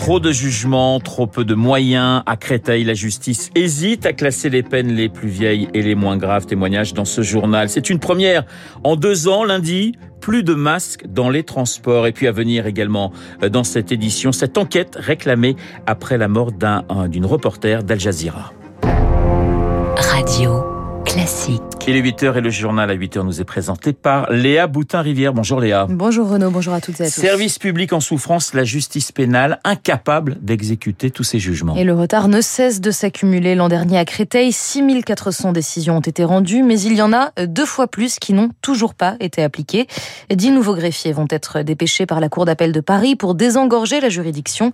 Trop de jugements, trop peu de moyens. À Créteil, la justice hésite à classer les peines les plus vieilles et les moins graves. Témoignage dans ce journal. C'est une première en deux ans, lundi. Plus de masques dans les transports. Et puis à venir également euh, dans cette édition, cette enquête réclamée après la mort d'un, d'une reporter d'Al Jazeera. Radio classique. Il est 8h et le journal à 8h nous est présenté par Léa Boutin-Rivière. Bonjour Léa. Bonjour Renaud, bonjour à toutes et à tous. Service public en souffrance, la justice pénale incapable d'exécuter tous ces jugements. Et le retard ne cesse de s'accumuler. L'an dernier à Créteil, 6400 décisions ont été rendues, mais il y en a deux fois plus qui n'ont toujours pas été appliquées. Dix nouveaux greffiers vont être dépêchés par la Cour d'appel de Paris pour désengorger la juridiction.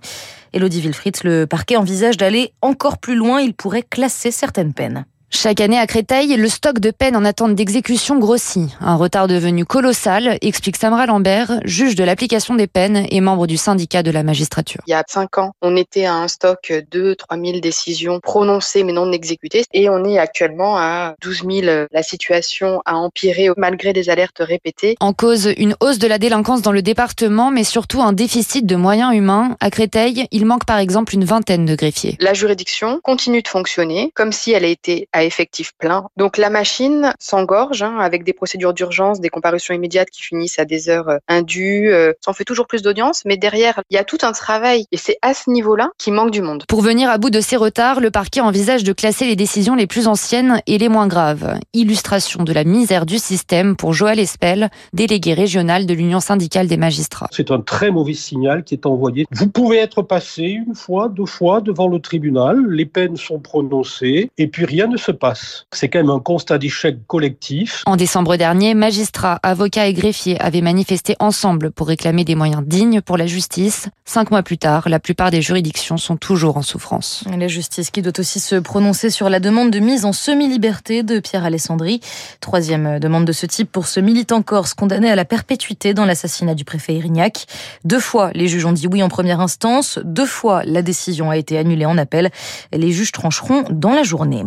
Elodie Wilfried, le parquet envisage d'aller encore plus loin. Il pourrait classer certaines peines. Chaque année à Créteil, le stock de peines en attente d'exécution grossit. Un retard devenu colossal, explique Samra Lambert, juge de l'application des peines et membre du syndicat de la magistrature. Il y a cinq ans, on était à un stock de 3 000 décisions prononcées mais non exécutées et on est actuellement à 12 000. La situation a empiré malgré des alertes répétées. En cause, une hausse de la délinquance dans le département mais surtout un déficit de moyens humains. À Créteil, il manque par exemple une vingtaine de greffiers. La juridiction continue de fonctionner comme si elle a été à effectif plein. Donc la machine s'engorge hein, avec des procédures d'urgence, des comparutions immédiates qui finissent à des heures euh, indues. Euh, ça en fait toujours plus d'audience, mais derrière, il y a tout un travail et c'est à ce niveau-là qu'il manque du monde. Pour venir à bout de ces retards, le parquet envisage de classer les décisions les plus anciennes et les moins graves. Illustration de la misère du système pour Joël Espel, délégué régional de l'Union syndicale des magistrats. C'est un très mauvais signal qui est envoyé. Vous pouvez être passé une fois, deux fois devant le tribunal, les peines sont prononcées et puis rien ne se passe. C'est quand même un constat d'échec collectif. En décembre dernier, magistrats, avocats et greffiers avaient manifesté ensemble pour réclamer des moyens dignes pour la justice. Cinq mois plus tard, la plupart des juridictions sont toujours en souffrance. La justice qui doit aussi se prononcer sur la demande de mise en semi-liberté de Pierre Alessandri. Troisième demande de ce type pour ce militant corse condamné à la perpétuité dans l'assassinat du préfet Irignac. Deux fois, les juges ont dit oui en première instance. Deux fois, la décision a été annulée en appel. Les juges trancheront dans la journée.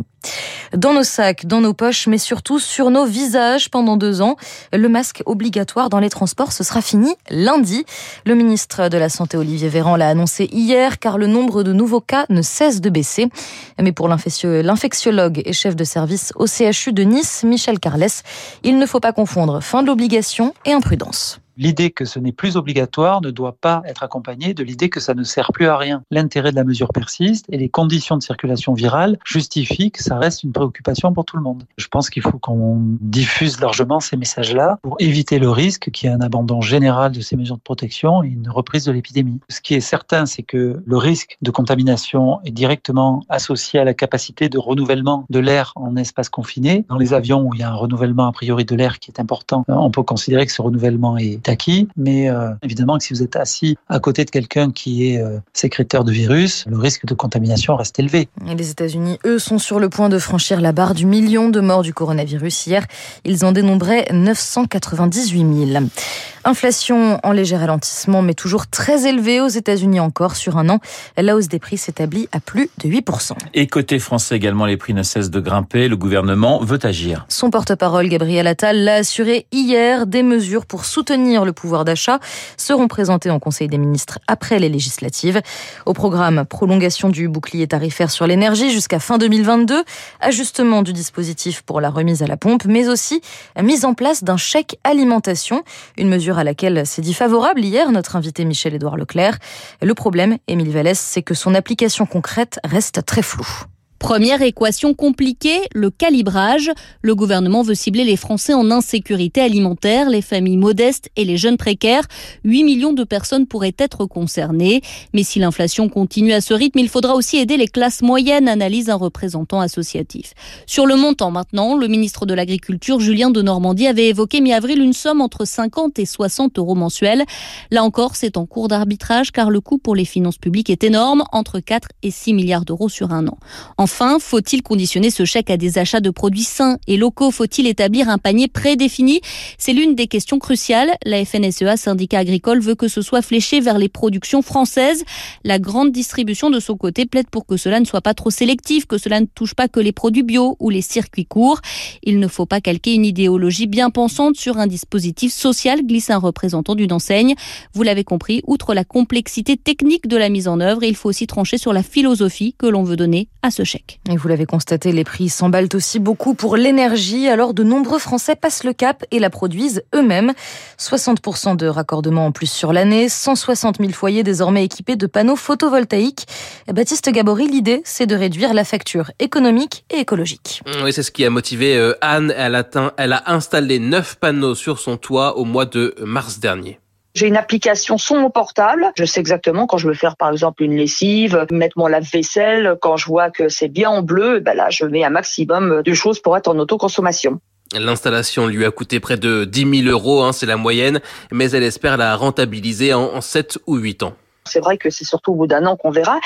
Dans nos sacs, dans nos poches, mais surtout sur nos visages pendant deux ans. Le masque obligatoire dans les transports, ce sera fini lundi. Le ministre de la Santé, Olivier Véran, l'a annoncé hier, car le nombre de nouveaux cas ne cesse de baisser. Mais pour l'infectiologue et chef de service au CHU de Nice, Michel Carles, il ne faut pas confondre fin de l'obligation et imprudence l'idée que ce n'est plus obligatoire ne doit pas être accompagnée de l'idée que ça ne sert plus à rien. L'intérêt de la mesure persiste et les conditions de circulation virale justifient que ça reste une préoccupation pour tout le monde. Je pense qu'il faut qu'on diffuse largement ces messages-là pour éviter le risque qu'il y ait un abandon général de ces mesures de protection et une reprise de l'épidémie. Ce qui est certain, c'est que le risque de contamination est directement associé à la capacité de renouvellement de l'air en espace confiné. Dans les avions où il y a un renouvellement a priori de l'air qui est important, on peut considérer que ce renouvellement est acquis, mais euh, évidemment que si vous êtes assis à côté de quelqu'un qui est euh, sécréteur de virus, le risque de contamination reste élevé. Et les États-Unis, eux, sont sur le point de franchir la barre du million de morts du coronavirus. Hier, ils en dénombraient 998 000. Inflation en léger ralentissement, mais toujours très élevée aux États-Unis encore sur un an. La hausse des prix s'établit à plus de 8%. Et côté français également, les prix ne cessent de grimper. Le gouvernement veut agir. Son porte-parole, Gabriel Attal, l'a assuré hier. Des mesures pour soutenir le pouvoir d'achat seront présentées en Conseil des ministres après les législatives. Au programme, prolongation du bouclier tarifaire sur l'énergie jusqu'à fin 2022, ajustement du dispositif pour la remise à la pompe, mais aussi mise en place d'un chèque alimentation, une mesure à laquelle s'est dit favorable hier notre invité Michel-Édouard Leclerc. Le problème, Émile Vallès, c'est que son application concrète reste très floue. Première équation compliquée, le calibrage. Le gouvernement veut cibler les Français en insécurité alimentaire, les familles modestes et les jeunes précaires. 8 millions de personnes pourraient être concernées. Mais si l'inflation continue à ce rythme, il faudra aussi aider les classes moyennes, analyse un représentant associatif. Sur le montant maintenant, le ministre de l'Agriculture, Julien de Normandie, avait évoqué mi-avril une somme entre 50 et 60 euros mensuels. Là encore, c'est en cours d'arbitrage car le coût pour les finances publiques est énorme, entre 4 et 6 milliards d'euros sur un an. Enfin, faut-il conditionner ce chèque à des achats de produits sains et locaux? Faut-il établir un panier prédéfini? C'est l'une des questions cruciales. La FNSEA, syndicat agricole, veut que ce soit fléché vers les productions françaises. La grande distribution, de son côté, plaide pour que cela ne soit pas trop sélectif, que cela ne touche pas que les produits bio ou les circuits courts. Il ne faut pas calquer une idéologie bien pensante sur un dispositif social, glisse un représentant d'une enseigne. Vous l'avez compris, outre la complexité technique de la mise en œuvre, il faut aussi trancher sur la philosophie que l'on veut donner à ce chèque. Et vous l'avez constaté, les prix s'emballent aussi beaucoup pour l'énergie, alors de nombreux Français passent le cap et la produisent eux-mêmes. 60% de raccordements en plus sur l'année, 160 000 foyers désormais équipés de panneaux photovoltaïques. Baptiste Gabory, l'idée, c'est de réduire la facture économique et écologique. Oui, c'est ce qui a motivé euh, Anne. Elle, elle a installé 9 panneaux sur son toit au mois de mars dernier. J'ai une application sur mon portable. Je sais exactement quand je veux faire, par exemple, une lessive, mettre mon lave-vaisselle. Quand je vois que c'est bien en bleu, ben là, je mets un maximum de choses pour être en autoconsommation. L'installation lui a coûté près de 10 000 euros, hein, c'est la moyenne, mais elle espère la rentabiliser en, en 7 ou 8 ans. C'est vrai que c'est surtout au bout d'un an qu'on verra,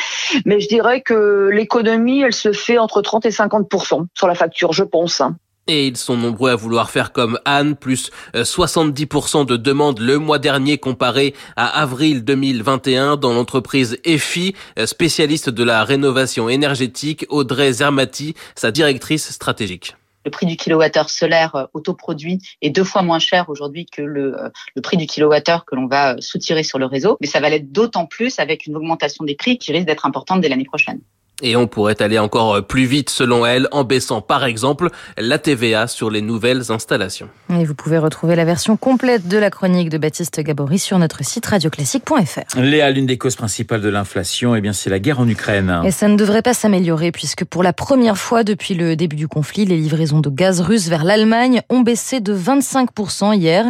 mais je dirais que l'économie, elle se fait entre 30 et 50 sur la facture, je pense. Et ils sont nombreux à vouloir faire comme Anne, plus 70% de demandes le mois dernier comparé à avril 2021 dans l'entreprise EFI, spécialiste de la rénovation énergétique, Audrey Zermati, sa directrice stratégique le prix du kilowattheure solaire autoproduit est deux fois moins cher aujourd'hui que le, le, prix du kilowattheure que l'on va soutirer sur le réseau. Mais ça va l'être d'autant plus avec une augmentation des prix qui risque d'être importante dès l'année prochaine. Et on pourrait aller encore plus vite selon elle en baissant par exemple la TVA sur les nouvelles installations. Et vous pouvez retrouver la version complète de la chronique de Baptiste Gabory sur notre site radioclassique.fr. Léa, l'une des causes principales de l'inflation, eh bien c'est la guerre en Ukraine. Et ça ne devrait pas s'améliorer puisque pour la première fois depuis le début du conflit, les livraisons de gaz russe vers l'Allemagne ont baissé de 25% hier.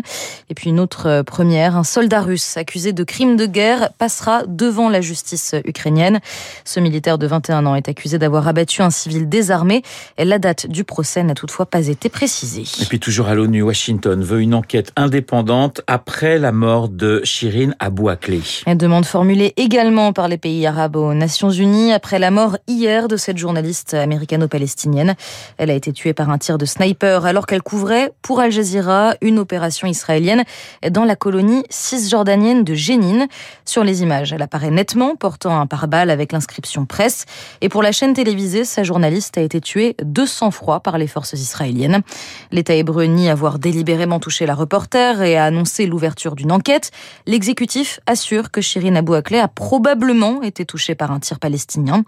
Et puis une autre première, un soldat russe accusé de crimes de guerre passera devant la justice ukrainienne. Ce militaire de 21 un an est accusé d'avoir abattu un civil désarmé. La date du procès n'a toutefois pas été précisée. Et puis toujours à l'ONU, Washington veut une enquête indépendante après la mort de Shirin Abou Akleh. Une demande formulée également par les pays arabes aux Nations Unies après la mort hier de cette journaliste américano-palestinienne. Elle a été tuée par un tir de sniper alors qu'elle couvrait pour Al Jazeera une opération israélienne dans la colonie cisjordanienne de Jénine. Sur les images, elle apparaît nettement portant un pare-balles avec l'inscription presse. Et pour la chaîne télévisée, sa journaliste a été tuée de sang-froid par les forces israéliennes. L'État hébreu nie avoir délibérément touché la reporter et a annoncé l'ouverture d'une enquête. L'exécutif assure que Shirin Abou Akleh a probablement été touchée par un tir palestinien.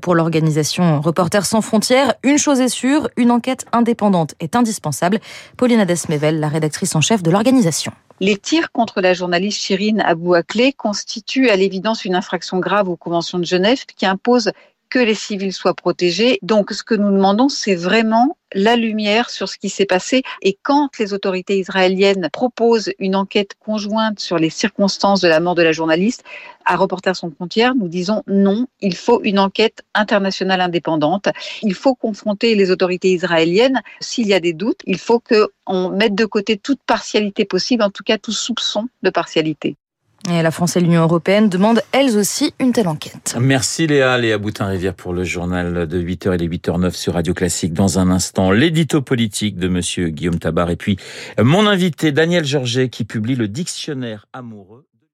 Pour l'organisation Reporters sans frontières, une chose est sûre, une enquête indépendante est indispensable. Paulina Desmevel, la rédactrice en chef de l'organisation. Les tirs contre la journaliste Shirin Abou Akleh constituent à l'évidence une infraction grave aux conventions de Genève qui impose que les civils soient protégés. Donc, ce que nous demandons, c'est vraiment la lumière sur ce qui s'est passé. Et quand les autorités israéliennes proposent une enquête conjointe sur les circonstances de la mort de la journaliste, à Reporters sans frontières, nous disons non, il faut une enquête internationale indépendante. Il faut confronter les autorités israéliennes. S'il y a des doutes, il faut qu'on mette de côté toute partialité possible, en tout cas tout soupçon de partialité. La France et l'Union européenne demandent elles aussi une telle enquête. Merci Léa, Léa Boutin-Rivière pour le journal de 8h et les 8h09 sur Radio Classique. Dans un instant, l'édito politique de monsieur Guillaume Tabar et puis mon invité Daniel Georget qui publie le dictionnaire amoureux.